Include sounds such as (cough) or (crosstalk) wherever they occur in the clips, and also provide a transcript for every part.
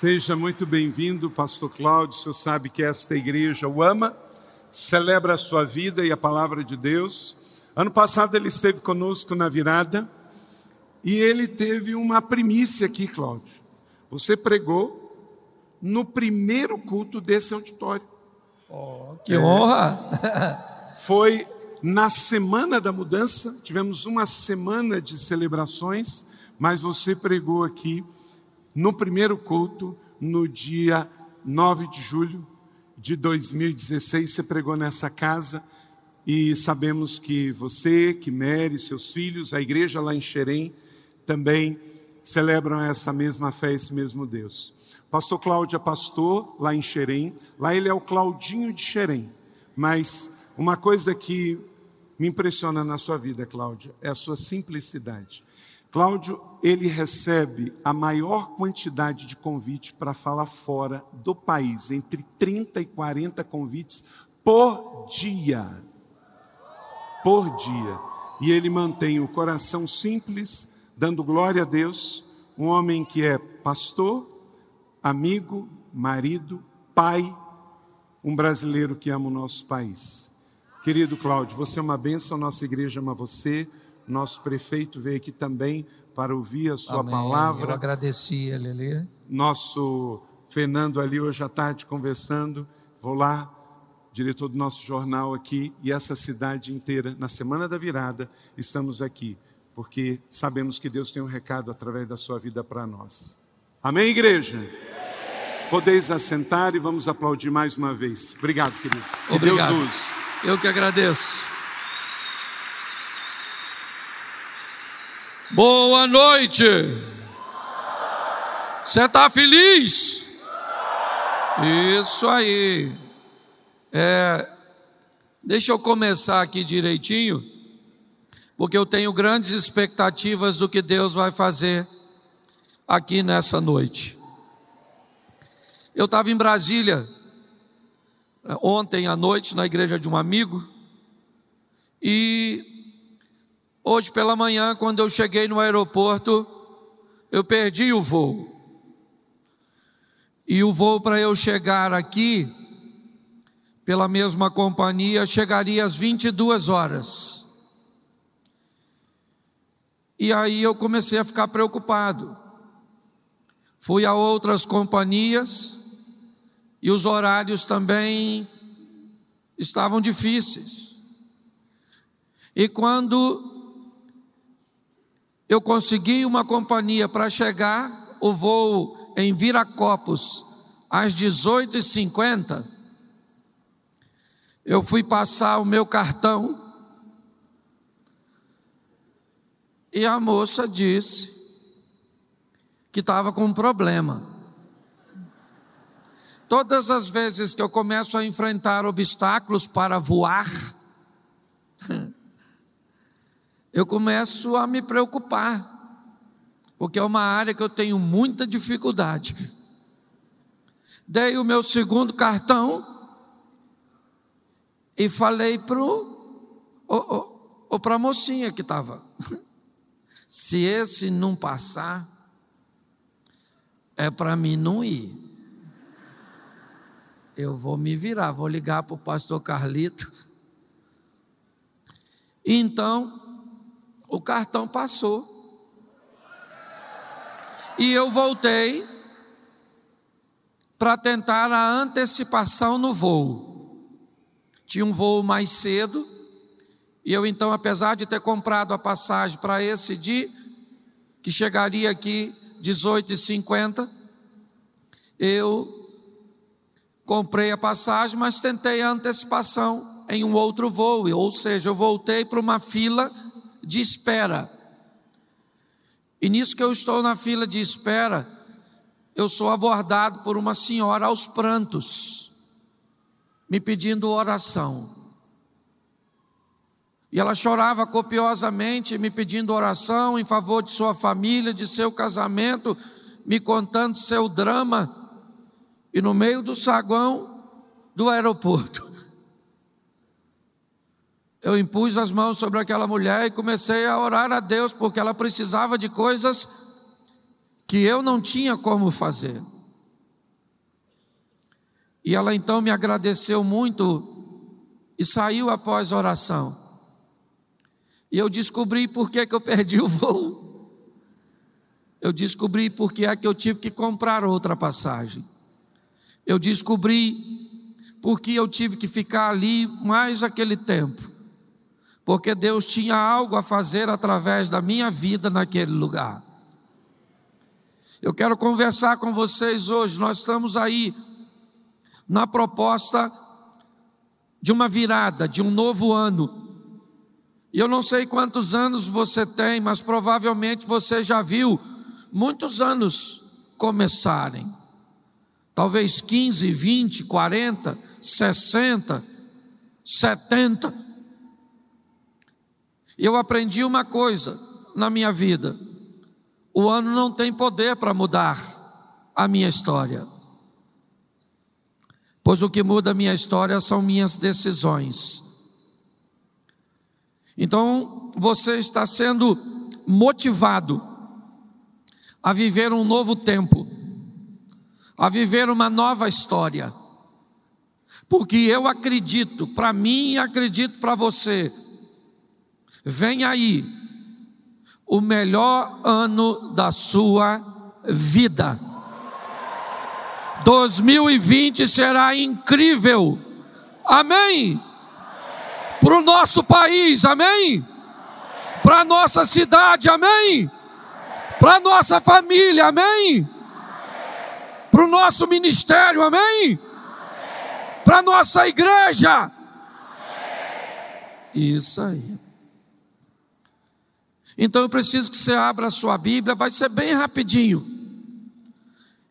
Seja muito bem-vindo, Pastor Cláudio. O senhor sabe que esta igreja o ama, celebra a sua vida e a palavra de Deus. Ano passado ele esteve conosco na virada e ele teve uma primícia aqui, Cláudio. Você pregou no primeiro culto desse auditório. Oh, que é. honra! (laughs) Foi na semana da mudança, tivemos uma semana de celebrações, mas você pregou aqui no primeiro culto, no dia 9 de julho de 2016, você pregou nessa casa e sabemos que você, que Mary, seus filhos, a igreja lá em Xerém, também celebram essa mesma fé, esse mesmo Deus. Pastor Cláudio é pastor lá em Xerém, lá ele é o Claudinho de Xerém, mas uma coisa que me impressiona na sua vida, Cláudia, é a sua simplicidade. Cláudio, ele recebe a maior quantidade de convites para falar fora do país, entre 30 e 40 convites por dia. Por dia. E ele mantém o coração simples, dando glória a Deus, um homem que é pastor, amigo, marido, pai, um brasileiro que ama o nosso país. Querido Cláudio, você é uma bênção, nossa igreja ama você. Nosso prefeito veio aqui também para ouvir a sua Amém. palavra. Eu agradeci ele ali. Nosso Fernando ali hoje à tarde conversando. Vou lá, diretor do nosso jornal aqui, e essa cidade inteira, na semana da virada, estamos aqui, porque sabemos que Deus tem um recado através da sua vida para nós. Amém, igreja? Podeis assentar e vamos aplaudir mais uma vez. Obrigado, querido. Que Obrigado. Deus use. Eu que agradeço. Boa noite. Você está feliz? Isso aí. É, deixa eu começar aqui direitinho, porque eu tenho grandes expectativas do que Deus vai fazer aqui nessa noite. Eu estava em Brasília ontem à noite na igreja de um amigo e Hoje pela manhã, quando eu cheguei no aeroporto, eu perdi o voo. E o voo para eu chegar aqui, pela mesma companhia, chegaria às 22 horas. E aí eu comecei a ficar preocupado. Fui a outras companhias e os horários também estavam difíceis. E quando eu consegui uma companhia para chegar, o voo em Viracopos, às 18h50. Eu fui passar o meu cartão e a moça disse que estava com um problema. Todas as vezes que eu começo a enfrentar obstáculos para voar, eu começo a me preocupar, porque é uma área que eu tenho muita dificuldade. Dei o meu segundo cartão e falei para ou para a mocinha que estava: (laughs) se esse não passar, é para mim não ir. Eu vou me virar, vou ligar para o pastor Carlito. Então, o cartão passou. E eu voltei para tentar a antecipação no voo. Tinha um voo mais cedo, e eu então, apesar de ter comprado a passagem para esse dia, que chegaria aqui 18h50, eu comprei a passagem, mas tentei a antecipação em um outro voo, ou seja, eu voltei para uma fila de espera. E nisso que eu estou na fila de espera, eu sou abordado por uma senhora aos prantos, me pedindo oração. E ela chorava copiosamente, me pedindo oração em favor de sua família, de seu casamento, me contando seu drama. E no meio do saguão do aeroporto, eu impus as mãos sobre aquela mulher e comecei a orar a Deus, porque ela precisava de coisas que eu não tinha como fazer. E ela então me agradeceu muito e saiu após a oração. E eu descobri por que, que eu perdi o voo. Eu descobri por que é que eu tive que comprar outra passagem. Eu descobri por que eu tive que ficar ali mais aquele tempo. Porque Deus tinha algo a fazer através da minha vida naquele lugar. Eu quero conversar com vocês hoje. Nós estamos aí na proposta de uma virada, de um novo ano. E eu não sei quantos anos você tem, mas provavelmente você já viu muitos anos começarem. Talvez 15, 20, 40, 60, 70. Eu aprendi uma coisa na minha vida: o ano não tem poder para mudar a minha história. Pois o que muda a minha história são minhas decisões. Então, você está sendo motivado a viver um novo tempo, a viver uma nova história. Porque eu acredito, para mim e acredito para você, vem aí o melhor ano da sua vida. 2020 será incrível. Amém? Para o nosso país, amém? Para nossa cidade, amém? para nossa família, amém? Para o nosso ministério, amém? Para nossa igreja. Isso aí. Então eu preciso que você abra a sua Bíblia, vai ser bem rapidinho.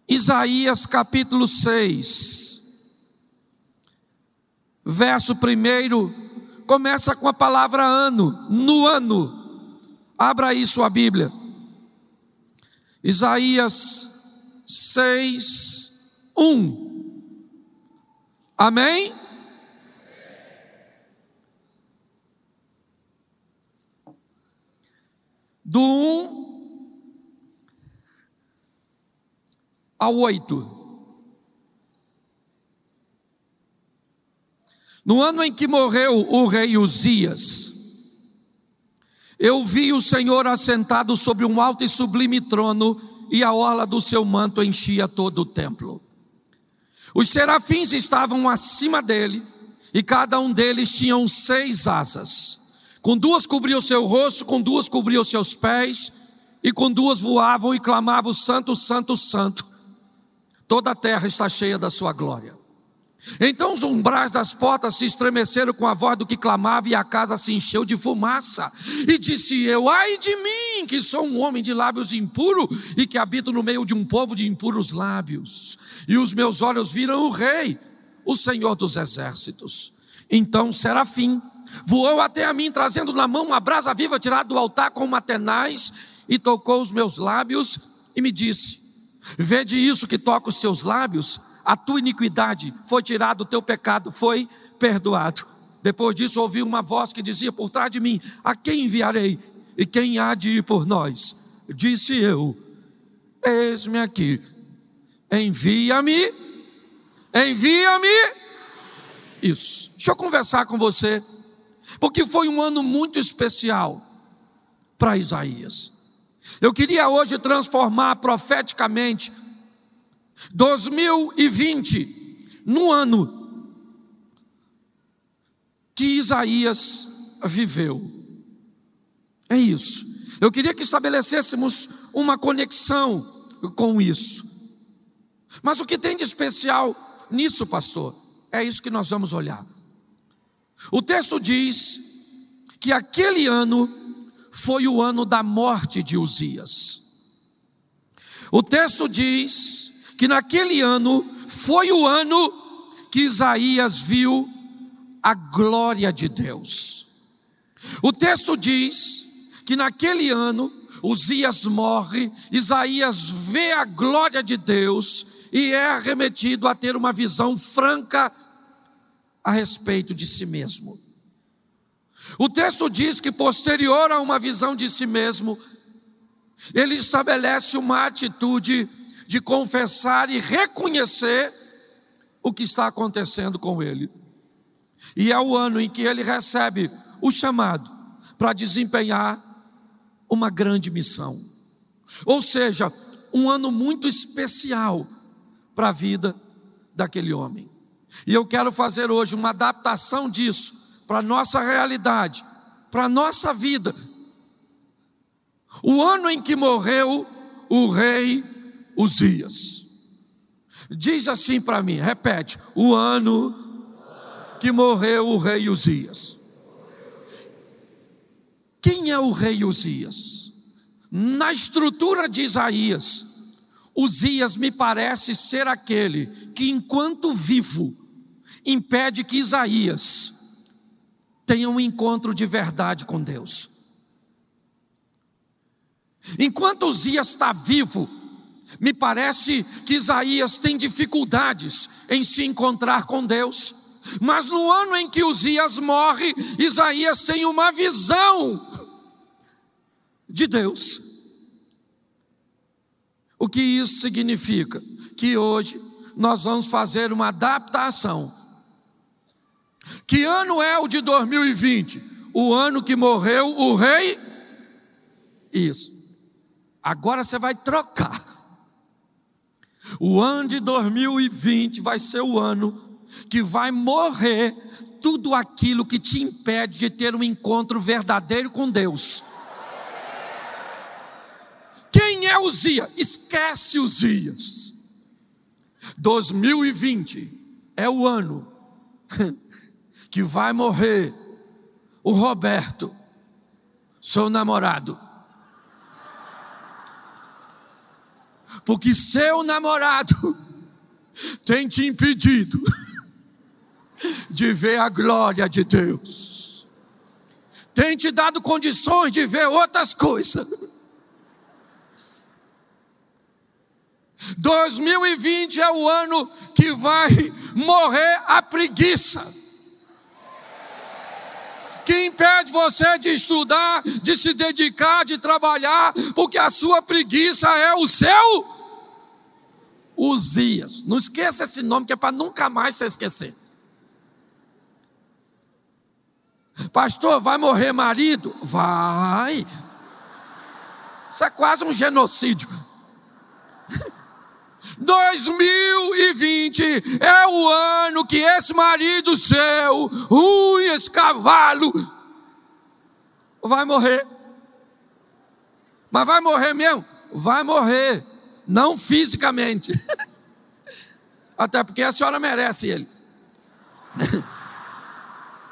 Isaías capítulo 6, verso 1, começa com a palavra ano, no ano. Abra aí sua Bíblia. Isaías 6, 1. Amém? Do 1 ao 8. No ano em que morreu o rei Uzias, eu vi o Senhor assentado sobre um alto e sublime trono, e a orla do seu manto enchia todo o templo. Os serafins estavam acima dele, e cada um deles tinha seis asas. Com duas cobria o seu rosto, com duas cobria os seus pés, e com duas voavam e clamavam: Santo, Santo, Santo. Toda a terra está cheia da sua glória. Então os umbrais das portas se estremeceram com a voz do que clamava, e a casa se encheu de fumaça. E disse eu: Ai de mim, que sou um homem de lábios impuro e que habito no meio de um povo de impuros lábios. E os meus olhos viram o Rei, o Senhor dos exércitos. Então Serafim voou até a mim, trazendo na mão uma brasa viva tirada do altar com uma tenaz, e tocou os meus lábios e me disse: Vede isso que toca os seus lábios a tua iniquidade foi tirada, o teu pecado foi perdoado. Depois disso, ouvi uma voz que dizia por trás de mim: A quem enviarei? E quem há de ir por nós? Disse eu: Eis-me aqui, envia-me, envia-me. Isso, deixa eu conversar com você, porque foi um ano muito especial para Isaías. Eu queria hoje transformar profeticamente 2020, no ano que Isaías viveu. É isso. Eu queria que estabelecêssemos uma conexão com isso. Mas o que tem de especial nisso, pastor? É isso que nós vamos olhar. O texto diz que aquele ano foi o ano da morte de Uzias. O texto diz que naquele ano foi o ano que Isaías viu a glória de Deus. O texto diz que naquele ano Uzias morre, Isaías vê a glória de Deus e é arremetido a ter uma visão franca a respeito de si mesmo. O texto diz que, posterior a uma visão de si mesmo, ele estabelece uma atitude de confessar e reconhecer o que está acontecendo com ele. E é o ano em que ele recebe o chamado para desempenhar uma grande missão. Ou seja, um ano muito especial para a vida daquele homem. E eu quero fazer hoje uma adaptação disso para a nossa realidade, para a nossa vida. O ano em que morreu o rei Uzias. Diz assim para mim, repete: o ano que morreu o rei Uzias. Quem é o rei Uzias? Na estrutura de Isaías, Uzias me parece ser aquele que, enquanto vivo, impede que Isaías tenha um encontro de verdade com Deus. Enquanto Uzias está vivo, me parece que Isaías tem dificuldades em se encontrar com Deus. Mas no ano em que Uzias morre, Isaías tem uma visão de Deus. O que isso significa? Que hoje nós vamos fazer uma adaptação. Que ano é o de 2020? O ano que morreu o rei? Isso. Agora você vai trocar. O ano de 2020 vai ser o ano que vai morrer tudo aquilo que te impede de ter um encontro verdadeiro com Deus. Quem é Uzias? Esquece Uzias. 2020 é o ano (laughs) que vai morrer o Roberto, seu namorado. Porque seu namorado (laughs) tem te impedido (laughs) de ver a glória de Deus, tem te dado condições de ver outras coisas. 2020 é o ano que vai morrer a preguiça. Que impede você de estudar, de se dedicar, de trabalhar, porque a sua preguiça é o seu Uzias. Não esqueça esse nome que é para nunca mais você esquecer. Pastor, vai morrer marido? Vai. Isso é quase um genocídio. 2020 é o ano que esse marido seu, ruim esse cavalo, vai morrer. Mas vai morrer mesmo? Vai morrer, não fisicamente. (laughs) Até porque a senhora merece ele. (laughs)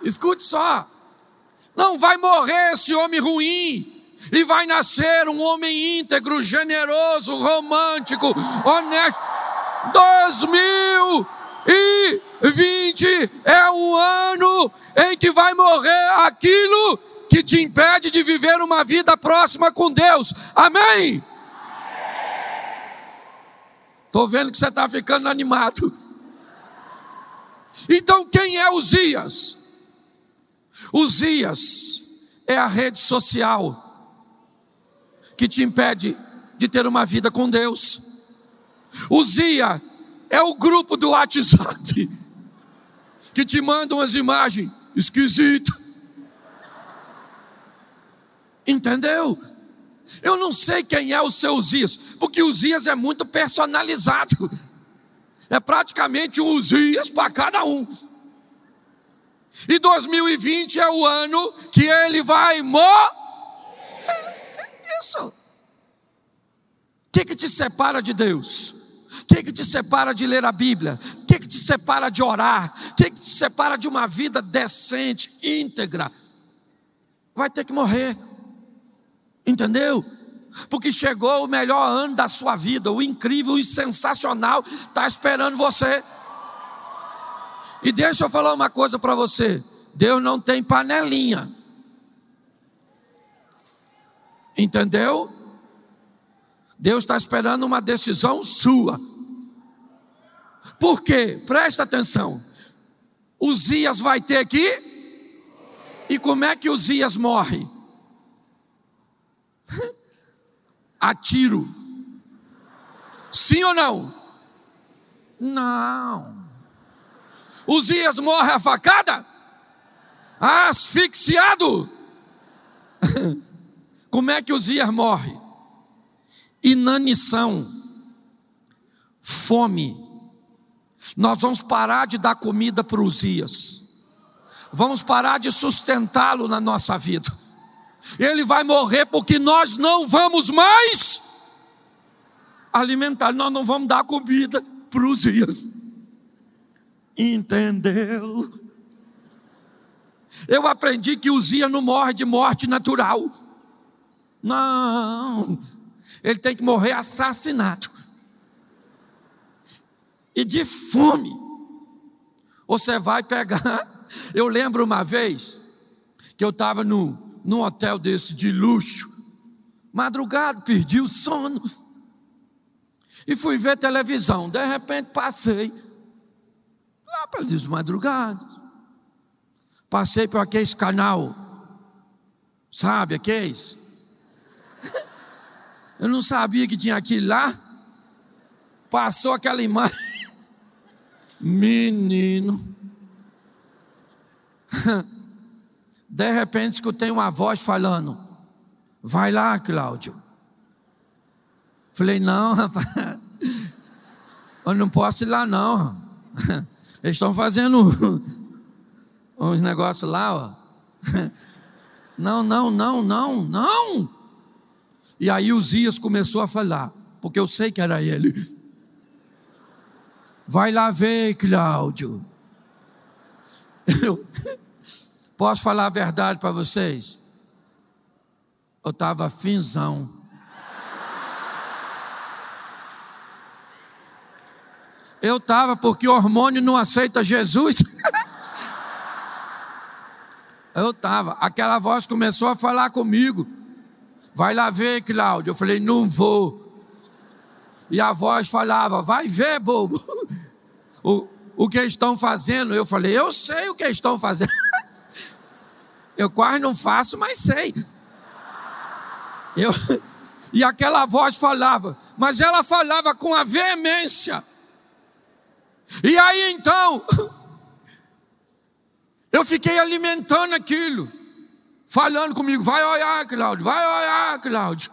Escute só. Não vai morrer esse homem ruim, e vai nascer um homem íntegro, generoso, romântico, honesto. 2020 é um ano em que vai morrer aquilo que te impede de viver uma vida próxima com Deus. Amém? Estou vendo que você está ficando animado. Então, quem é Uzias? Uzias é a rede social que te impede de ter uma vida com Deus. Uzia é o grupo do WhatsApp que te manda umas imagens esquisitas. Entendeu? Eu não sei quem é o seu Uzias, porque Uzias é muito personalizado. É praticamente um Uzias para cada um. E 2020 é o ano que ele vai morrer isso? O que, que te separa de Deus? O que, que te separa de ler a Bíblia? O que, que te separa de orar? O que, que te separa de uma vida decente, íntegra? Vai ter que morrer, entendeu? Porque chegou o melhor ano da sua vida, o incrível e sensacional está esperando você. E deixa eu falar uma coisa para você: Deus não tem panelinha. Entendeu? Deus está esperando uma decisão sua. Por quê? Presta atenção. Uzias vai ter que. E como é que Uzias morre? (laughs) A tiro. Sim ou não? Não. Uzias morre a facada? Asfixiado. (laughs) Como é que Uzias morre? Inanição, fome. Nós vamos parar de dar comida para Uzias. Vamos parar de sustentá-lo na nossa vida. Ele vai morrer porque nós não vamos mais alimentar, nós não vamos dar comida para os dias. Entendeu? Eu aprendi que Uzia não morre de morte natural. Não, ele tem que morrer assassinado. E de fome. Você vai pegar. Eu lembro uma vez que eu estava no, num hotel desse de luxo, madrugado, perdi o sono e fui ver televisão. De repente passei lá para de madrugada. Passei por aquele canal, sabe aqueles? Eu não sabia que tinha aquilo lá. Passou aquela imagem. Menino. De repente escutei uma voz falando: Vai lá, Cláudio. Falei, não, rapaz, eu não posso ir lá, não. Eles estão fazendo uns negócios lá, ó. Não, não, não, não, não. E aí o Zias começou a falar, porque eu sei que era ele. Vai lá ver, Cláudio. Eu (laughs) posso falar a verdade para vocês? Eu estava finzão. Eu estava porque o hormônio não aceita Jesus. (laughs) Eu estava. Aquela voz começou a falar comigo. Vai lá ver, Cláudio. Eu falei, não vou. E a voz falava, vai ver, bobo. (laughs) O, o que estão fazendo? Eu falei, eu sei o que estão fazendo. (laughs) Eu quase não faço, mas sei. (laughs) Eu, e aquela voz falava, mas ela falava com a veemência e aí então, eu fiquei alimentando aquilo, falando comigo: vai olhar, Cláudio, vai olhar, Cláudio.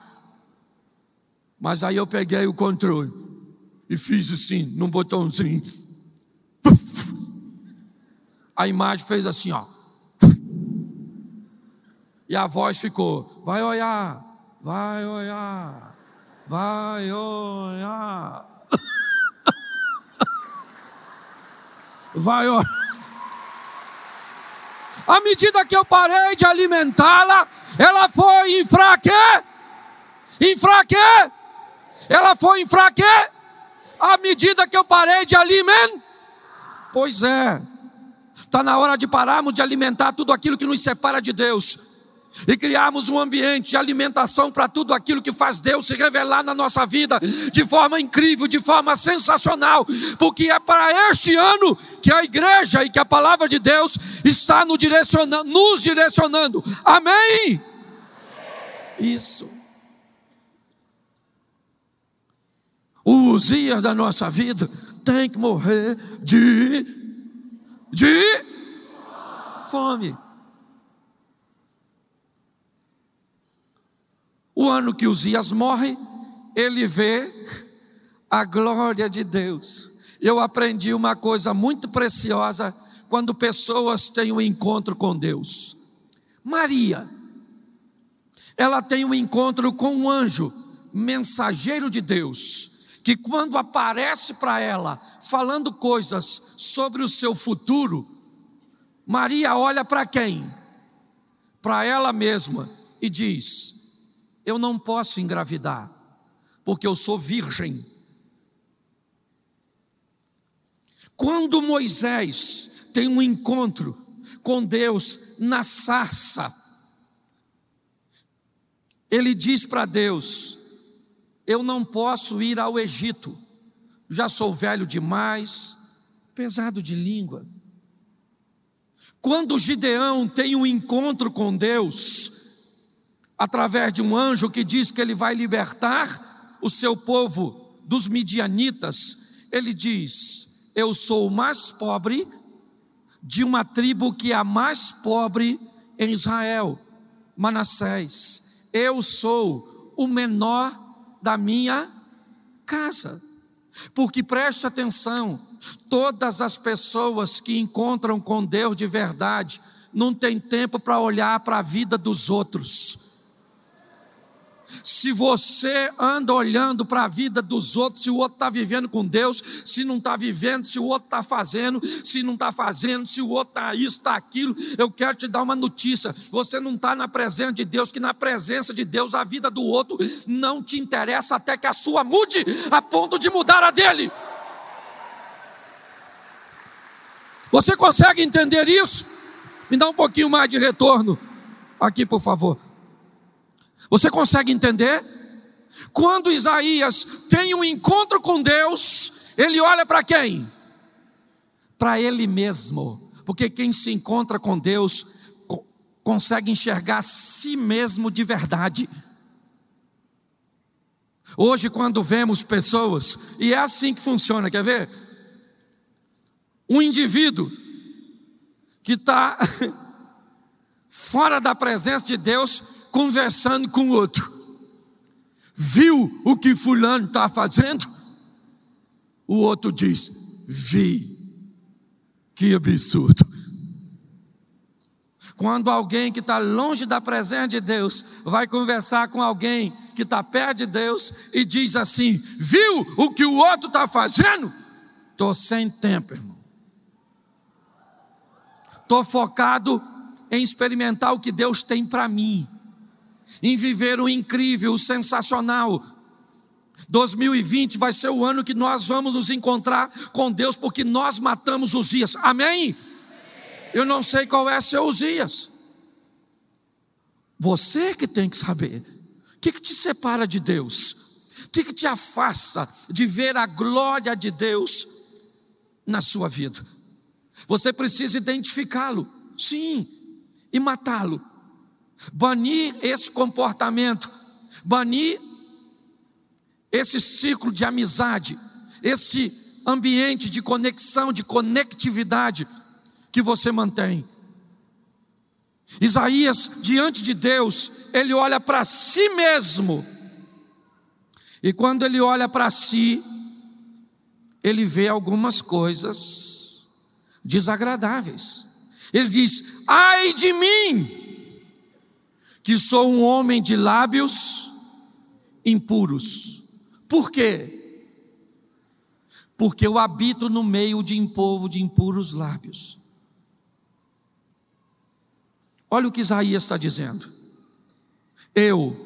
Mas aí eu peguei o controle e fiz assim, num botãozinho. A imagem fez assim, ó. E a voz ficou: vai olhar, vai olhar, vai olhar. vai orar. À medida que eu parei de alimentá-la, ela foi enfraquecer. Enfraquecer. Ela foi enfraquecer. À medida que eu parei de alimentar. Pois é. Está na hora de pararmos de alimentar tudo aquilo que nos separa de Deus e criarmos um ambiente de alimentação para tudo aquilo que faz Deus se revelar na nossa vida de forma incrível, de forma sensacional, porque é para este ano que a igreja e que a palavra de Deus está nos direcionando, nos direcionando. Amém? Isso. O Uzias da nossa vida tem que morrer de de fome. O ano que Uzias morre, ele vê a glória de Deus. Eu aprendi uma coisa muito preciosa quando pessoas têm um encontro com Deus. Maria, ela tem um encontro com um anjo, mensageiro de Deus, que quando aparece para ela, falando coisas sobre o seu futuro, Maria olha para quem? Para ela mesma e diz: eu não posso engravidar, porque eu sou virgem. Quando Moisés tem um encontro com Deus na sarça, ele diz para Deus: Eu não posso ir ao Egito, já sou velho demais, pesado de língua. Quando Gideão tem um encontro com Deus, através de um anjo que diz que ele vai libertar o seu povo dos midianitas, ele diz: Eu sou o mais pobre de uma tribo que é a mais pobre em Israel, Manassés. Eu sou o menor da minha casa. Porque preste atenção, todas as pessoas que encontram com Deus de verdade não têm tempo para olhar para a vida dos outros se você anda olhando para a vida dos outros, se o outro está vivendo com Deus, se não está vivendo, se o outro está fazendo, se não está fazendo, se o outro está isso, está aquilo, eu quero te dar uma notícia: você não está na presença de Deus, que na presença de Deus a vida do outro não te interessa até que a sua mude, a ponto de mudar a dele. Você consegue entender isso? Me dá um pouquinho mais de retorno aqui, por favor. Você consegue entender? Quando Isaías tem um encontro com Deus, ele olha para quem? Para ele mesmo. Porque quem se encontra com Deus consegue enxergar si mesmo de verdade. Hoje, quando vemos pessoas, e é assim que funciona, quer ver? Um indivíduo que está (laughs) fora da presença de Deus, conversando com o outro. Viu o que Fulano está fazendo? O outro diz: Vi. Que absurdo. Quando alguém que está longe da presença de Deus vai conversar com alguém que está perto de Deus e diz assim: Viu o que o outro está fazendo? Estou sem tempo, irmão. Estou focado em experimentar o que Deus tem para mim em viver o incrível, o sensacional. 2020 vai ser o ano que nós vamos nos encontrar com Deus, porque nós matamos os dias. Amém? Eu não sei qual é seu Uzias. Você que tem que saber. O que, que te separa de Deus? O que, que te afasta de ver a glória de Deus na sua vida? Você precisa identificá-lo, sim, e matá-lo banir esse comportamento, banir esse ciclo de amizade, esse ambiente de conexão, de conectividade que você mantém. Isaías, diante de Deus, ele olha para si mesmo, e quando ele olha para si, ele vê algumas coisas desagradáveis. Ele diz: ai de mim, que sou um homem de lábios impuros. Por quê? Porque eu habito no meio de um povo de impuros lábios. Olha o que Isaías está dizendo. Eu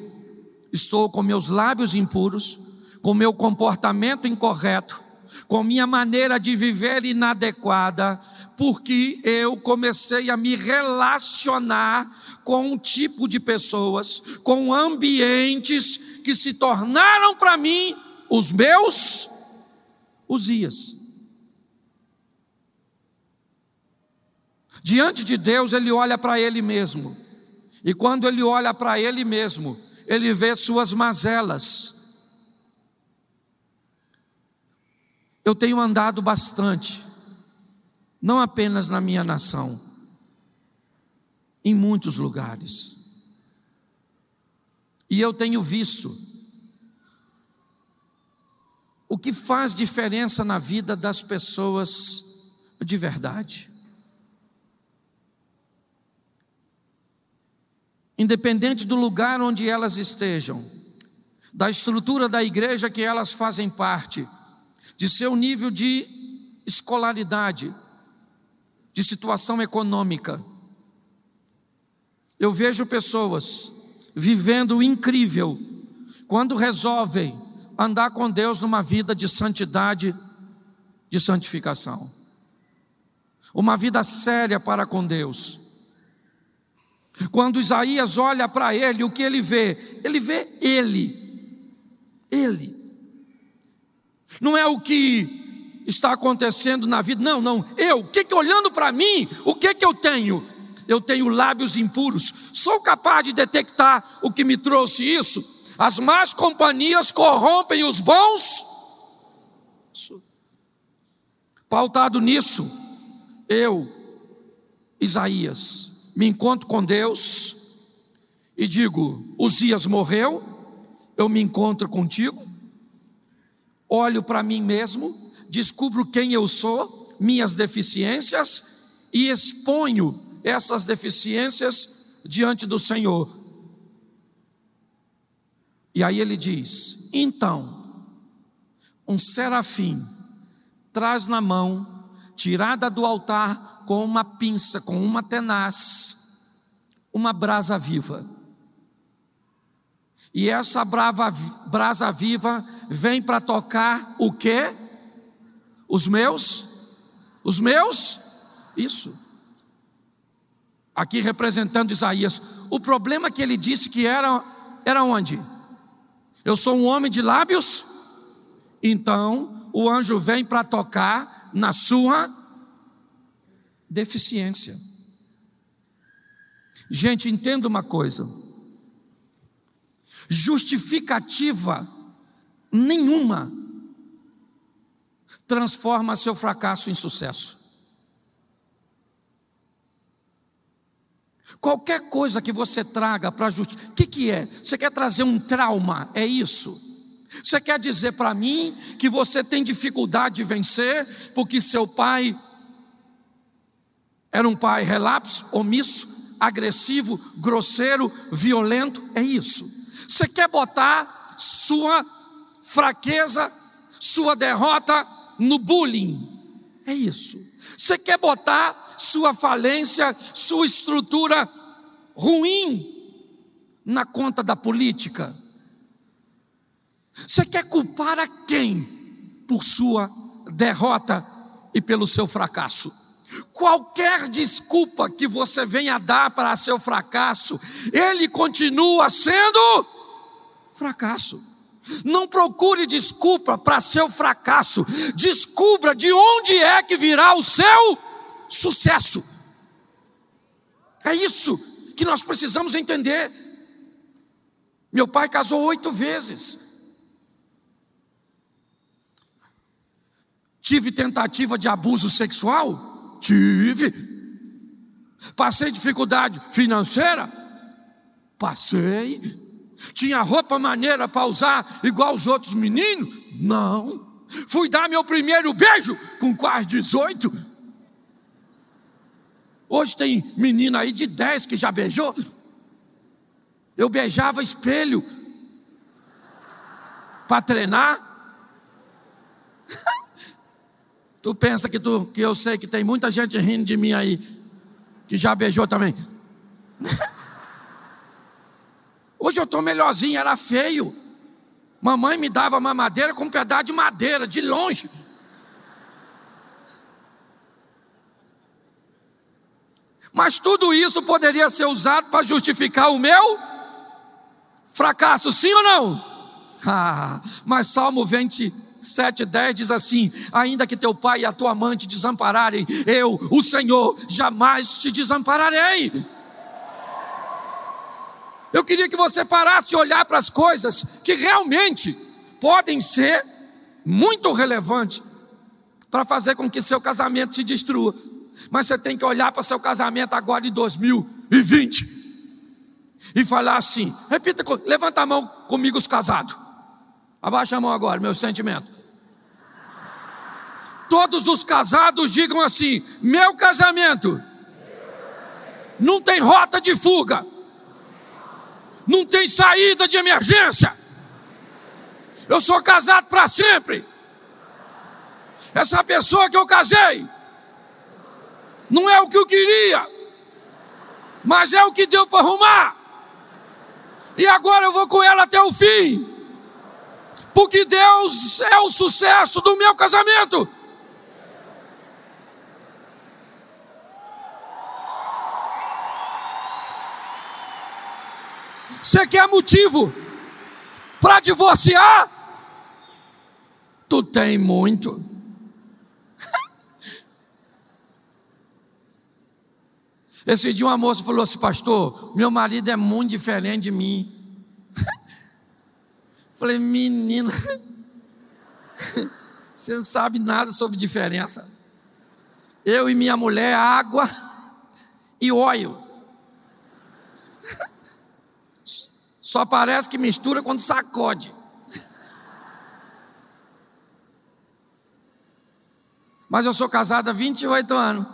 estou com meus lábios impuros, com meu comportamento incorreto, com minha maneira de viver inadequada, porque eu comecei a me relacionar com um tipo de pessoas, com ambientes que se tornaram para mim os meus Uzias. Diante de Deus, ele olha para ele mesmo. E quando ele olha para ele mesmo, ele vê suas mazelas. Eu tenho andado bastante, não apenas na minha nação, em muitos lugares. E eu tenho visto o que faz diferença na vida das pessoas de verdade. Independente do lugar onde elas estejam, da estrutura da igreja que elas fazem parte, de seu nível de escolaridade, de situação econômica, eu vejo pessoas vivendo o incrível quando resolvem andar com Deus numa vida de santidade, de santificação. Uma vida séria para com Deus. Quando Isaías olha para ele, o que ele vê? Ele vê ele. Ele. Não é o que está acontecendo na vida, não, não. Eu, que, que olhando para mim, o que que eu tenho? eu tenho lábios impuros. Sou capaz de detectar o que me trouxe isso? As más companhias corrompem os bons. Pautado nisso, eu Isaías, me encontro com Deus e digo: Uzias morreu, eu me encontro contigo, olho para mim mesmo, descubro quem eu sou, minhas deficiências e exponho essas deficiências diante do Senhor. E aí ele diz: então, um serafim traz na mão, tirada do altar com uma pinça, com uma tenaz, uma brasa viva. E essa brava, brasa viva vem para tocar o quê? Os meus? Os meus? Isso. Aqui representando Isaías. O problema que ele disse que era, era onde? Eu sou um homem de lábios? Então, o anjo vem para tocar na sua deficiência. Gente, entenda uma coisa: justificativa nenhuma transforma seu fracasso em sucesso. Qualquer coisa que você traga para a justiça, o que, que é? Você quer trazer um trauma? É isso? Você quer dizer para mim que você tem dificuldade de vencer porque seu pai era um pai relapso, omisso, agressivo, grosseiro, violento? É isso. Você quer botar sua fraqueza, sua derrota no bullying? É isso. Você quer botar sua falência, sua estrutura ruim na conta da política? Você quer culpar a quem por sua derrota e pelo seu fracasso? Qualquer desculpa que você venha dar para seu fracasso, ele continua sendo fracasso. Não procure desculpa para seu fracasso, descubra de onde é que virá o seu sucesso. É isso que nós precisamos entender. Meu pai casou oito vezes. Tive tentativa de abuso sexual? Tive. Passei dificuldade financeira? Passei. Tinha roupa maneira para usar igual os outros meninos? Não. Fui dar meu primeiro beijo com quase 18. Hoje tem menina aí de 10 que já beijou. Eu beijava espelho para treinar. (laughs) tu pensa que, tu, que eu sei que tem muita gente rindo de mim aí, que já beijou também. (laughs) Hoje eu estou melhorzinho, era feio. Mamãe me dava mamadeira com um pedaço de madeira, de longe. Mas tudo isso poderia ser usado para justificar o meu fracasso, sim ou não? Ah, mas Salmo 27, 10 diz assim: Ainda que teu pai e a tua mãe te desampararem, eu, o Senhor, jamais te desampararei. Eu queria que você parasse de olhar para as coisas que realmente podem ser muito relevantes para fazer com que seu casamento se destrua mas você tem que olhar para seu casamento agora em 2020 e falar assim: repita, levanta a mão comigo, os casados. Abaixa a mão agora, meu sentimento. Todos os casados digam assim: meu casamento não tem rota de fuga, não tem saída de emergência. Eu sou casado para sempre. Essa pessoa que eu casei não é o que eu queria, mas é o que deu para arrumar. E agora eu vou com ela até o fim, porque Deus é o sucesso do meu casamento. Você quer motivo para divorciar? Tu tem muito. (laughs) Esse dia uma moça falou assim, pastor, meu marido é muito diferente de mim. Falei, menina, (laughs) você não sabe nada sobre diferença. Eu e minha mulher, água e óleo. (laughs) Só parece que mistura quando sacode. (laughs) Mas eu sou casado há 28 anos.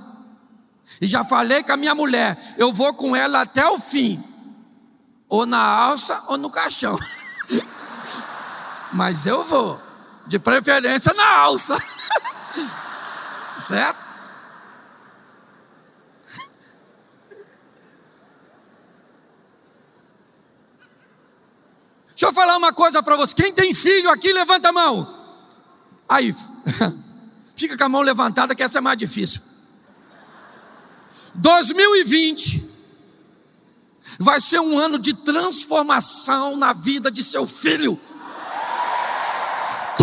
E já falei com a minha mulher, eu vou com ela até o fim. Ou na alça ou no caixão. Mas eu vou. De preferência na alça. (laughs) certo? Deixa eu falar uma coisa para você. Quem tem filho aqui, levanta a mão. Aí, (laughs) fica com a mão levantada, que essa é mais difícil. 2020 vai ser um ano de transformação na vida de seu filho.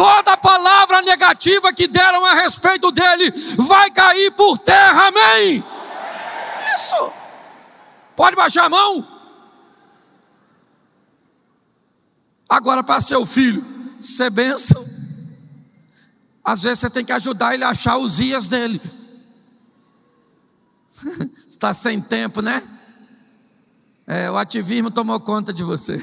Toda palavra negativa que deram a respeito dele vai cair por terra, amém? Isso. Pode baixar a mão? Agora, para seu filho ser bênção, às vezes você tem que ajudar ele a achar os dias dele. (laughs) Está sem tempo, né? É, o ativismo tomou conta de você.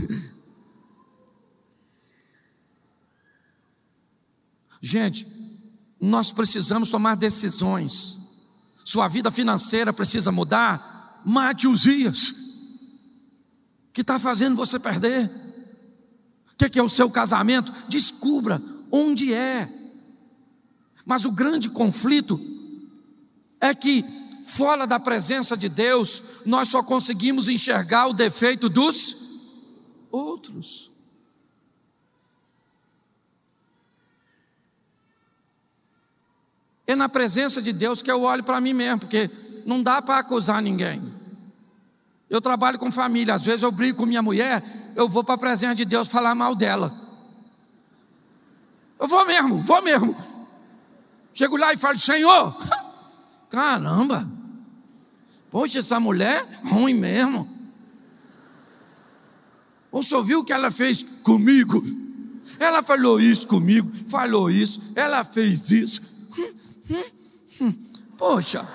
Gente, nós precisamos tomar decisões. Sua vida financeira precisa mudar. Mate os dias que está fazendo você perder. O que é o seu casamento? Descubra onde é. Mas o grande conflito é que, fora da presença de Deus, nós só conseguimos enxergar o defeito dos outros. É na presença de Deus que eu olho para mim mesmo, porque não dá para acusar ninguém. Eu trabalho com família, às vezes eu brigo com minha mulher, eu vou para a presença de Deus falar mal dela. Eu vou mesmo, vou mesmo. Chego lá e falo, Senhor, (laughs) caramba, poxa, essa mulher ruim mesmo. O senhor viu o que ela fez comigo? Ela falou isso comigo, falou isso, ela fez isso. Poxa.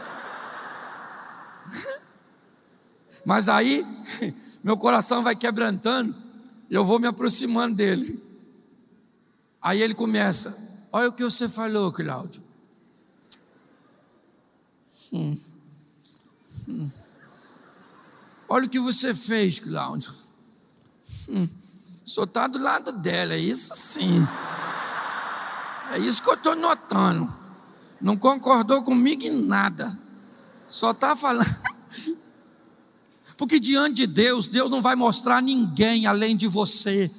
Mas aí, meu coração vai quebrantando, e eu vou me aproximando dele. Aí ele começa: Olha o que você falou, Cláudio. Hum. Hum. Olha o que você fez, Cláudio. Hum. Só está do lado dela, é isso sim. É isso que eu estou notando. Não concordou comigo em nada. Só está falando. (laughs) Porque diante de Deus, Deus não vai mostrar ninguém além de você.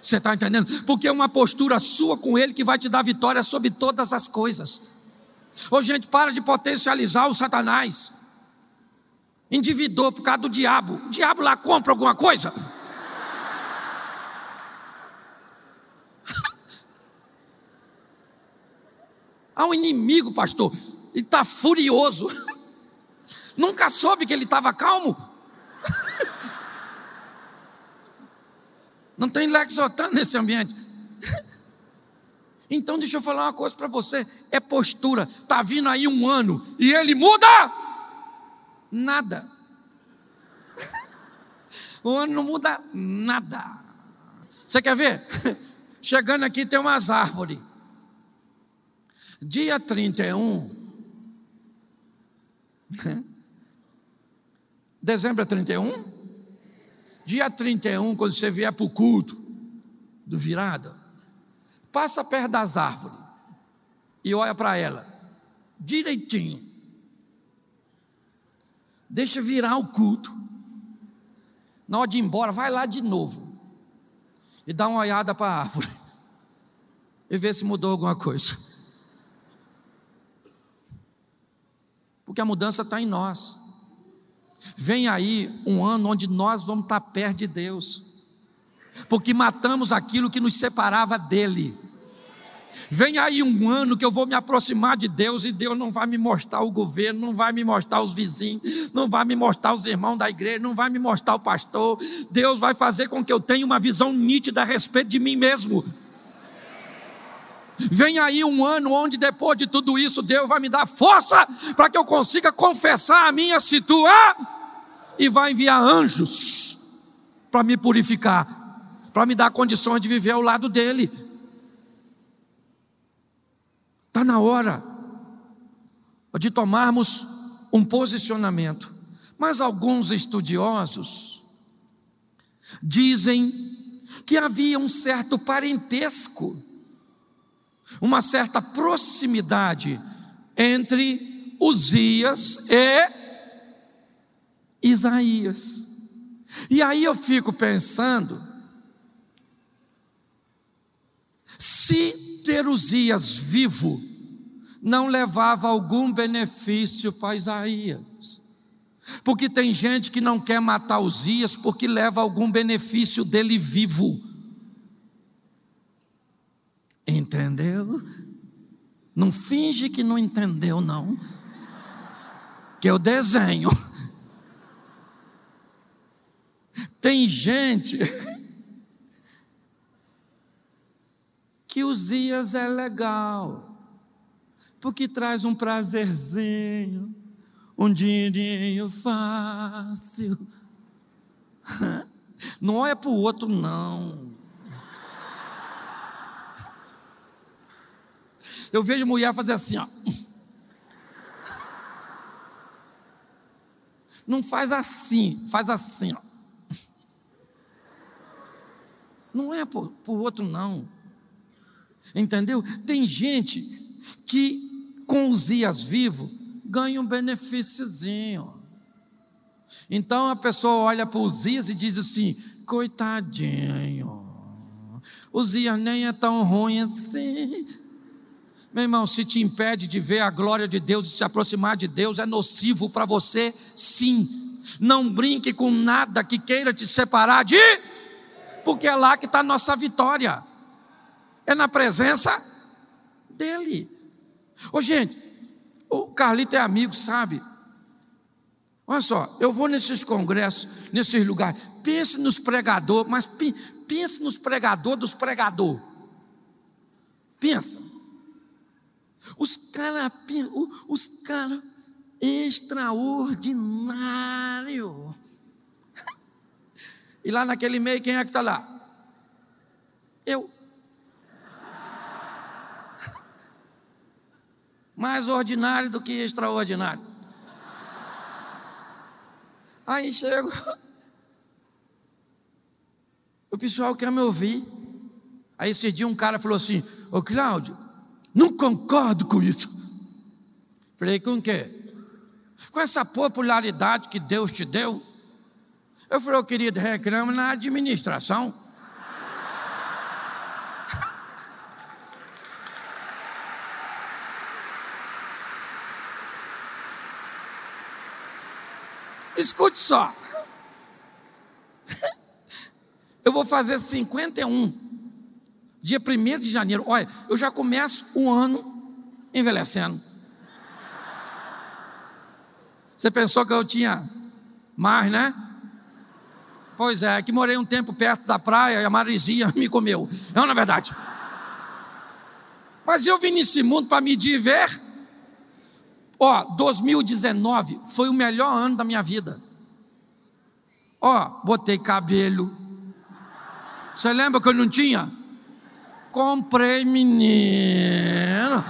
Você está entendendo? Porque é uma postura sua com Ele que vai te dar vitória sobre todas as coisas. Ô gente, para de potencializar o Satanás. Endividou por causa do diabo. O diabo lá compra alguma coisa? Há um inimigo, pastor, e está furioso. (laughs) Nunca soube que ele estava calmo. (laughs) Não tem lexotan nesse ambiente. (laughs) Então deixa eu falar uma coisa para você, é postura. Está vindo aí um ano e ele muda nada. O ano não muda nada. Você quer ver? Chegando aqui tem umas árvores. Dia 31. (laughs) Dezembro é 31? Dia 31, quando você vier para o culto do virado, passa perto das árvores e olha para ela, direitinho. Deixa virar o culto. Na hora de ir embora, vai lá de novo e dá uma olhada para a árvore (laughs) e vê se mudou alguma coisa. Porque a mudança está em nós. Vem aí um ano onde nós vamos estar perto de Deus, porque matamos aquilo que nos separava dEle. Vem aí um ano que eu vou me aproximar de Deus e Deus não vai me mostrar o governo, não vai me mostrar os vizinhos, não vai me mostrar os irmãos da igreja, não vai me mostrar o pastor. Deus vai fazer com que eu tenha uma visão nítida a respeito de mim mesmo. Vem aí um ano onde depois de tudo isso Deus vai me dar força para que eu consiga confessar a minha situação e vai enviar anjos para me purificar, para me dar condições de viver ao lado dele. Está na hora de tomarmos um posicionamento. Mas alguns estudiosos dizem que havia um certo parentesco, uma certa proximidade entre Uzias e Isaías. E aí eu fico pensando, se ter Uzias vivo não levava algum benefício para Isaías. Porque tem gente que não quer matar Uzias porque leva algum benefício dele vivo. Entendeu? Não finge que não entendeu, não. Que eu desenho. Tem gente que Uzias é legal, porque traz um prazerzinho um dinheirinho fácil. (laughs) Não olha para o outro, não. Eu vejo mulher fazer assim, ó. Não faz assim, faz assim, ó. Não é para o outro, não. Entendeu? Tem gente que, com os dias vivos, ganha um benefíciozinho. Então a pessoa olha para Uzias e diz assim: coitadinho, Uzias nem é tão ruim assim. Meu irmão, se te impede de ver a glória de Deus, de se aproximar de Deus, é nocivo para você, sim. Não brinque com nada que queira te separar de, porque é lá que está a nossa vitória, é na presença dEle. Ô gente, o Carlito é amigo, sabe? Olha só, eu vou nesses congressos, nesses lugares, pense nos pregadores, mas pense nos pregadores dos pregadores. Pensa. Os caras, os caras extraordinário. (laughs) E lá naquele meio, quem é que está lá? Eu. (laughs) mais ordinário do que extraordinário. Aí chego, (laughs) o pessoal quer me ouvir. Aí esse dia um cara falou assim: Ô Cláudio, não concordo com isso. Falei, com o quê? Com essa popularidade que Deus te deu. Eu falei, oh, querido, reclama na administração. (laughs) Escute só. (laughs) Eu vou fazer 51. Dia 1 de janeiro. Olha, eu já começo o ano envelhecendo. Você pensou que eu tinha mais, né? Pois é, que morei um tempo perto da praia e a marizinha (laughs) me comeu. Não, na verdade. Mas eu vim nesse mundo para me divertir Ó, 2019 foi o melhor ano da minha vida. Ó, botei cabelo. Você lembra que eu não tinha? Comprei menino.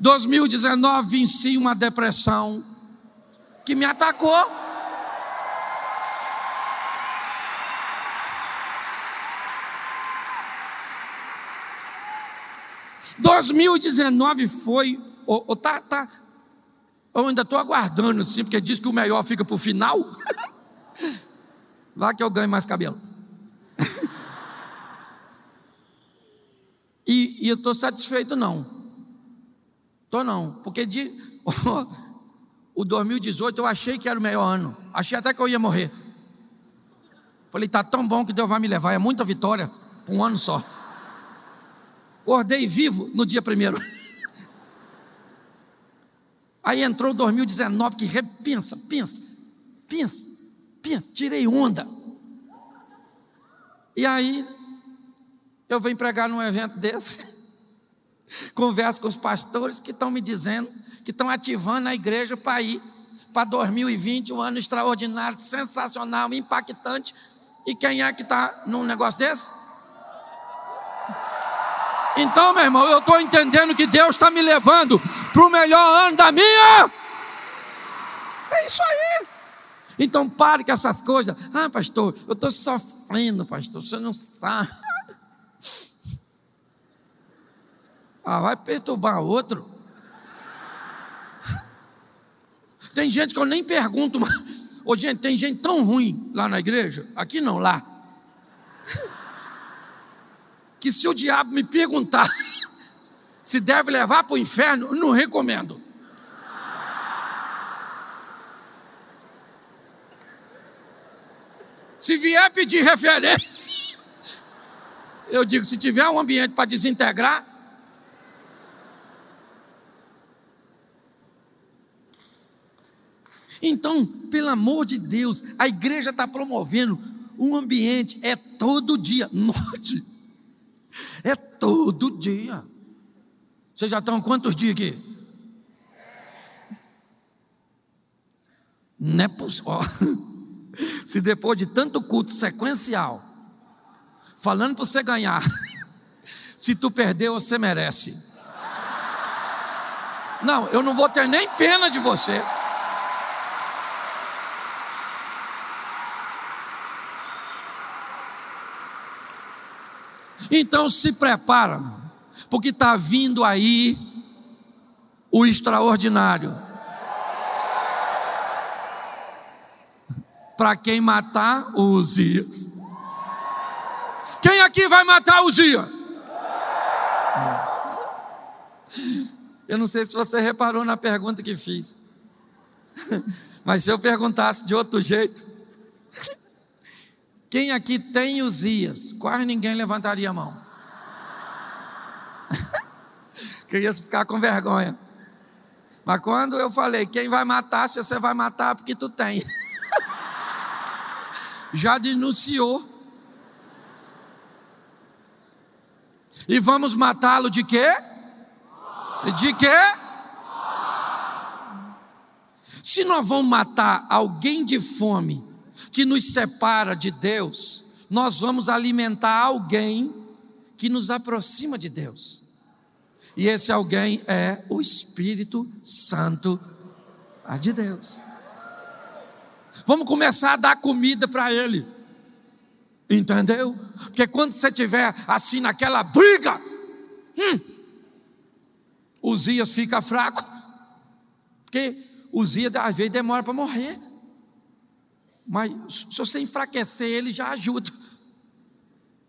2019 venci uma depressão que me atacou. 2019 foi. Oh, tá, tá, eu ainda estou aguardando, assim, porque diz que o melhor fica para o final. (laughs) Vá que eu ganhe mais cabelo. (laughs) e, e, eu estou satisfeito, não. Estou não, porque de, (laughs) o 2018 eu achei que era o melhor ano. Achei até que eu ia morrer. Falei, tá tão bom que Deus vai me levar. É muita vitória para um ano só. Acordei vivo no dia primeiro. (laughs) Aí entrou 2019, que repensa, pensa, pensa, pensa, tirei onda. E aí, Eu venho pregar num evento desse, (laughs) converso com os pastores que estão me dizendo que estão ativando a igreja para ir para 2020, um ano extraordinário, sensacional, impactante. E quem é que está num negócio desse? Então, meu irmão, eu estou entendendo que Deus está me levando para o melhor ano da minha. É isso aí. Então pare com essas coisas. Ah, pastor, eu estou sofrendo, pastor. Você não sabe. Ah, vai perturbar outro. Tem gente que eu nem pergunto, mas. Ô, gente, tem gente tão ruim lá na igreja, aqui não, lá. Que se o diabo me perguntar (laughs) se deve levar para o inferno, eu não recomendo. Se vier pedir referência, (laughs) eu digo: se tiver um ambiente para desintegrar, Então, pelo amor de Deus, a igreja está promovendo um ambiente, é todo dia, (laughs) note, é todo dia. Vocês já estão quantos dias aqui? Não é possível. (laughs) Se depois de tanto culto sequencial, falando para você ganhar, (laughs) se tu perdeu, você merece. Não, eu não vou ter nem pena de você. Então se prepara, porque está vindo aí o extraordinário. Para quem matar Uzias. Quem aqui vai matar Uzias? Eu não sei se você reparou na pergunta que fiz. Mas se eu perguntasse de outro jeito, quem aqui tem Uzias? Quase ninguém levantaria a mão. (laughs) Queria ficar com vergonha. Mas quando eu falei, quem vai matar, se você vai matar, porque tu tem. (laughs) Já denunciou. E vamos matá-lo de quê? De quê? Se nós vamos matar alguém de fome, que nos separa de Deus, nós vamos alimentar alguém que nos aproxima de Deus. E esse alguém é o Espírito Santo de Deus. Vamos começar a dar comida para ele. Entendeu? Porque quando você tiver assim naquela briga, hum, Uzias fica fraco. Porque Uzias às vezes demora para morrer. Mas se você enfraquecer ele, já ajuda.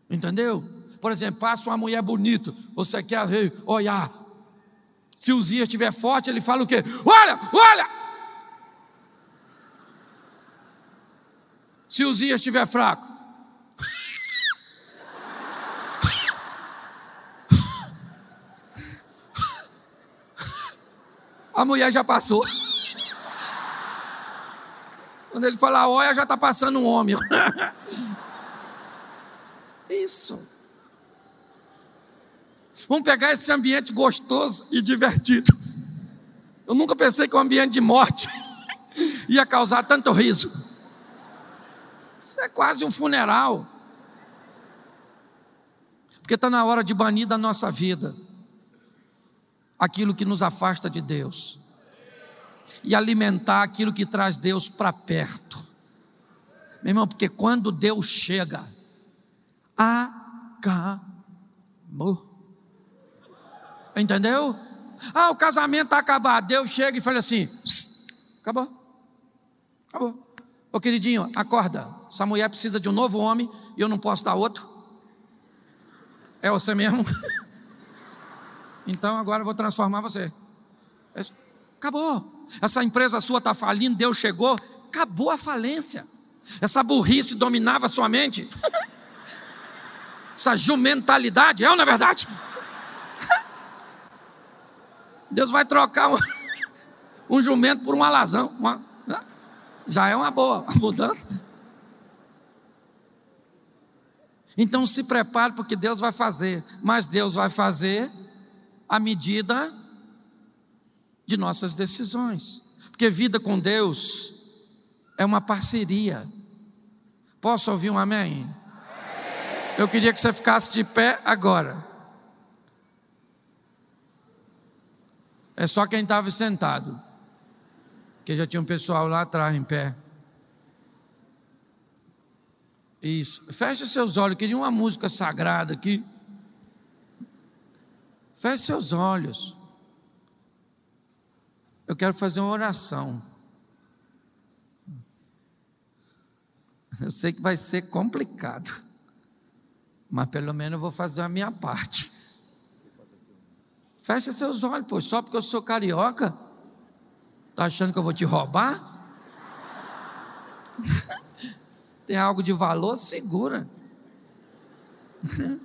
Entendeu? Por exemplo, passa uma mulher bonita, você quer olhar. Se o Zia estiver forte, ele fala o quê? Olha, olha! Se o Zia estiver fraco, (laughs) a mulher já passou. (laughs) Quando ele fala olha, já está passando um homem. (laughs) Isso. Vamos pegar esse ambiente gostoso e divertido. Eu nunca pensei que um ambiente de morte (laughs) ia causar tanto riso. Isso é quase um funeral. Porque está na hora de banir da nossa vida aquilo que nos afasta de Deus e alimentar aquilo que traz Deus para perto. Meu irmão, porque quando Deus chega, acabou. Entendeu? Ah, o casamento está acabado. Deus chega e fala assim: acabou. Acabou. Ô queridinho, acorda. Essa mulher precisa de um novo homem e eu não posso dar outro. É você mesmo? (laughs) então agora eu vou transformar você. É acabou. Essa empresa sua está falindo, Deus chegou, acabou a falência. Essa burrice dominava sua mente. Essa jumentalidade, é ou não é verdade? Deus vai trocar um, um jumento por um alazão. Uma, né? já é uma boa mudança. Então se prepare porque Deus vai fazer, mas Deus vai fazer à medida de nossas decisões. Porque vida com Deus é uma parceria. Posso ouvir um amém? Eu queria que você ficasse de pé agora. É só quem estava sentado. Porque já tinha um pessoal lá atrás em pé. Isso. Feche seus olhos. Eu queria uma música sagrada aqui. Feche seus olhos. Eu quero fazer uma oração. Eu sei que vai ser complicado, mas pelo menos eu vou fazer a minha parte. Feche seus olhos, pois só porque eu sou carioca, está achando que eu vou te roubar? (laughs) Tem algo de valor? Segura. (laughs)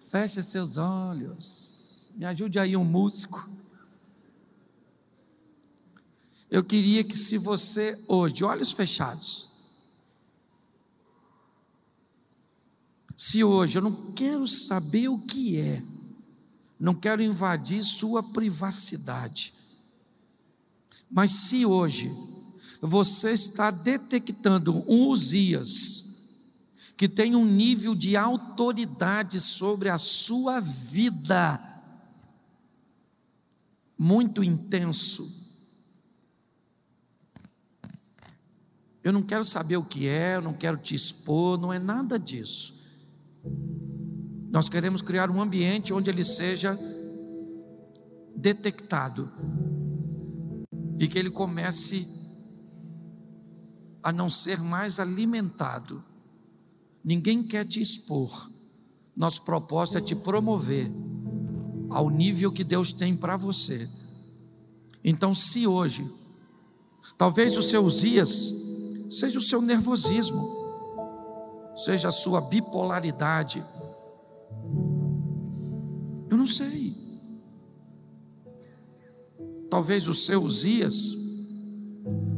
Feche seus olhos. Me ajude aí um músico. Eu queria que se você hoje, olhos fechados, se hoje eu não quero saber o que é, não quero invadir sua privacidade, mas se hoje você está detectando um Uzias, que tem um nível de autoridade sobre a sua vida muito intenso, Eu não quero saber o que é, eu não quero te expor, não é nada disso. Nós queremos criar um ambiente onde ele seja detectado e que ele comece a não ser mais alimentado. Ninguém quer te expor. Nosso propósito é te promover ao nível que Deus tem para você. Então, se hoje, talvez os seus dias seja o seu nervosismo, seja a sua bipolaridade. Eu não sei. Talvez os seus dias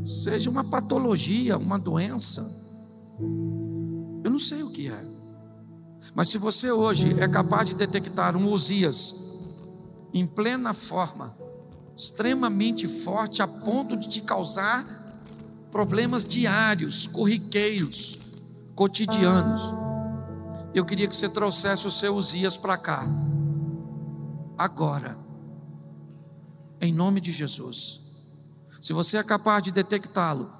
seja uma patologia, uma doença. Eu não sei o que é. Mas se você hoje é capaz de detectar um Osias em plena forma, extremamente forte, a ponto de te causar problemas diários, corriqueiros, cotidianos. Eu queria que você trouxesse os seus dias para cá, agora, em nome de Jesus. Se você é capaz de detectá-lo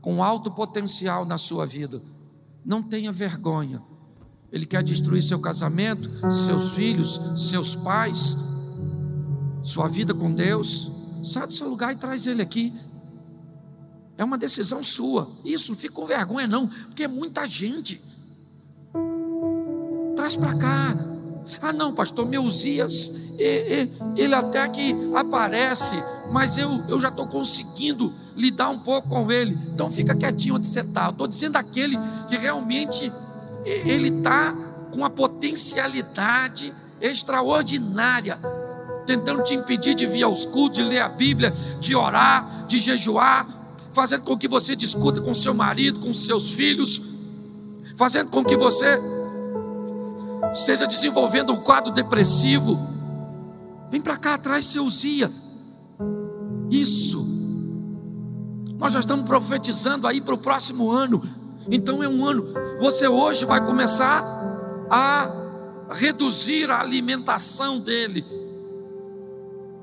com alto potencial na sua vida, não tenha vergonha. Ele quer destruir seu casamento, seus filhos, seus pais, sua vida com Deus. Sai do seu lugar e traz ele aqui. É uma decisão sua. Isso, não fica com vergonha, não, porque é muita gente. Traz para cá. Ah, não, pastor, meus dias, ele até que aparece, mas eu, eu já estou conseguindo lidar um pouco com ele. Então fica quietinho onde você está. Estou dizendo aquele que realmente ele está com a potencialidade extraordinária, tentando te impedir de vir aos cultos, de ler a Bíblia, de orar, de jejuar, fazendo com que você discuta com seu marido, com seus filhos, fazendo com que você esteja desenvolvendo um quadro depressivo. Vem para cá atrás, seu Uzia. Isso. Nós já estamos profetizando aí para o próximo ano. Então é um ano. Você hoje vai começar a reduzir a alimentação dele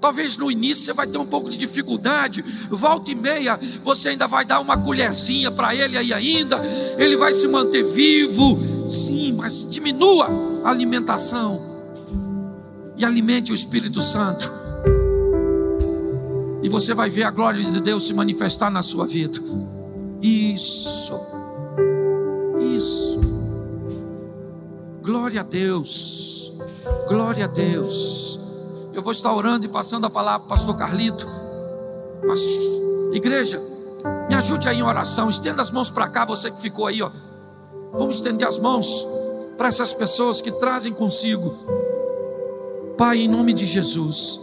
Talvez no início você vai ter um pouco de dificuldade, volta e meia, você ainda vai dar uma colherzinha para ele aí ainda, ele vai se manter vivo, sim, mas diminua a alimentação e alimente o Espírito Santo, e você vai ver a glória de Deus se manifestar na sua vida. Isso, isso, glória a Deus, glória a Deus. Eu vou estar orando e passando a palavra pastor Carlito. Mas, igreja, me ajude aí em oração. Estenda as mãos para cá, você que ficou aí, ó. Vamos estender as mãos para essas pessoas que trazem consigo. Pai, em nome de Jesus,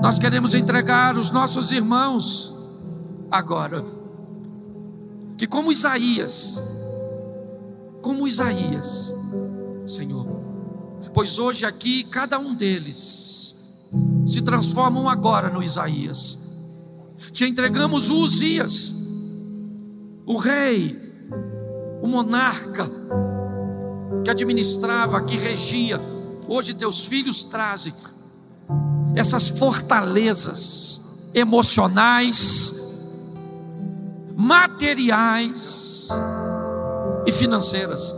nós queremos entregar os nossos irmãos agora, que como Isaías, como Isaías, Senhor. Pois hoje aqui cada um deles se transformam agora no Isaías. Te entregamos o Uzias, o rei, o monarca que administrava, que regia. Hoje teus filhos trazem essas fortalezas emocionais, materiais e financeiras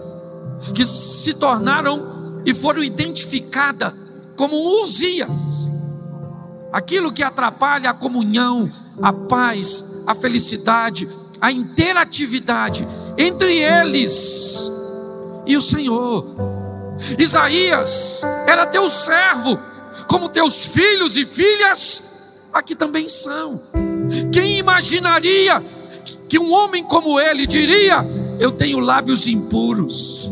que se tornaram e foram identificadas como Uzias. Aquilo que atrapalha a comunhão, a paz, a felicidade, a interatividade entre eles e o Senhor. Isaías era teu servo, como teus filhos e filhas aqui também são. Quem imaginaria que um homem como ele diria: Eu tenho lábios impuros,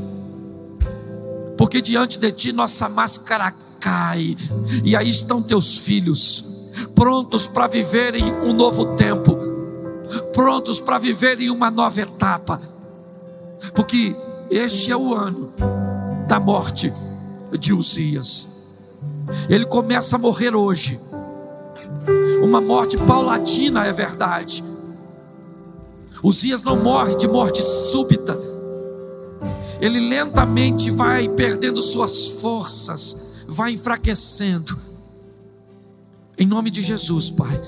porque diante de ti nossa máscara cai, e aí estão teus filhos, prontos para viverem um novo tempo, prontos para viverem uma nova etapa, porque este é o ano da morte de Uzias. Ele começa a morrer hoje. Uma morte paulatina é verdade. Uzias não morre de morte súbita. Ele lentamente vai perdendo suas forças, vai enfraquecendo. Em nome de Jesus, Pai,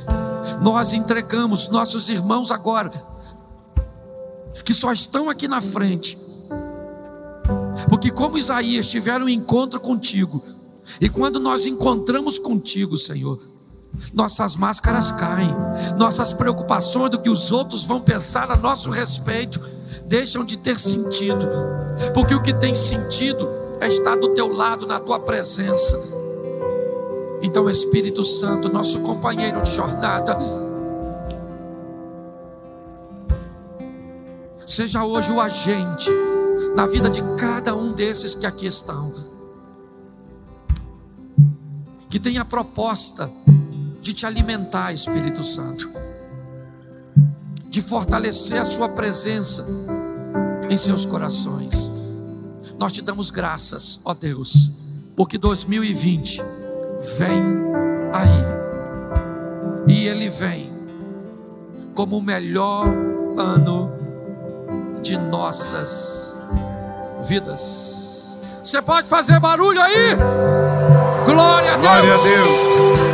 nós entregamos nossos irmãos agora, que só estão aqui na frente porque, como Isaías, tiveram um encontro contigo, e quando nós encontramos contigo, Senhor, nossas máscaras caem, nossas preocupações do que os outros vão pensar a nosso respeito deixam de ter sentido, porque o que tem sentido é estar do teu lado, na tua presença. Então, Espírito Santo, nosso companheiro de jornada, seja hoje o agente na vida de cada um desses que aqui estão. Que tenha a proposta de te alimentar, Espírito Santo, de fortalecer a Sua presença em seus corações. Nós te damos graças, ó Deus, porque 2020 vem aí, e ele vem como o melhor ano de nossas vidas. Você pode fazer barulho aí? Glória a Deus. Glória a Deus.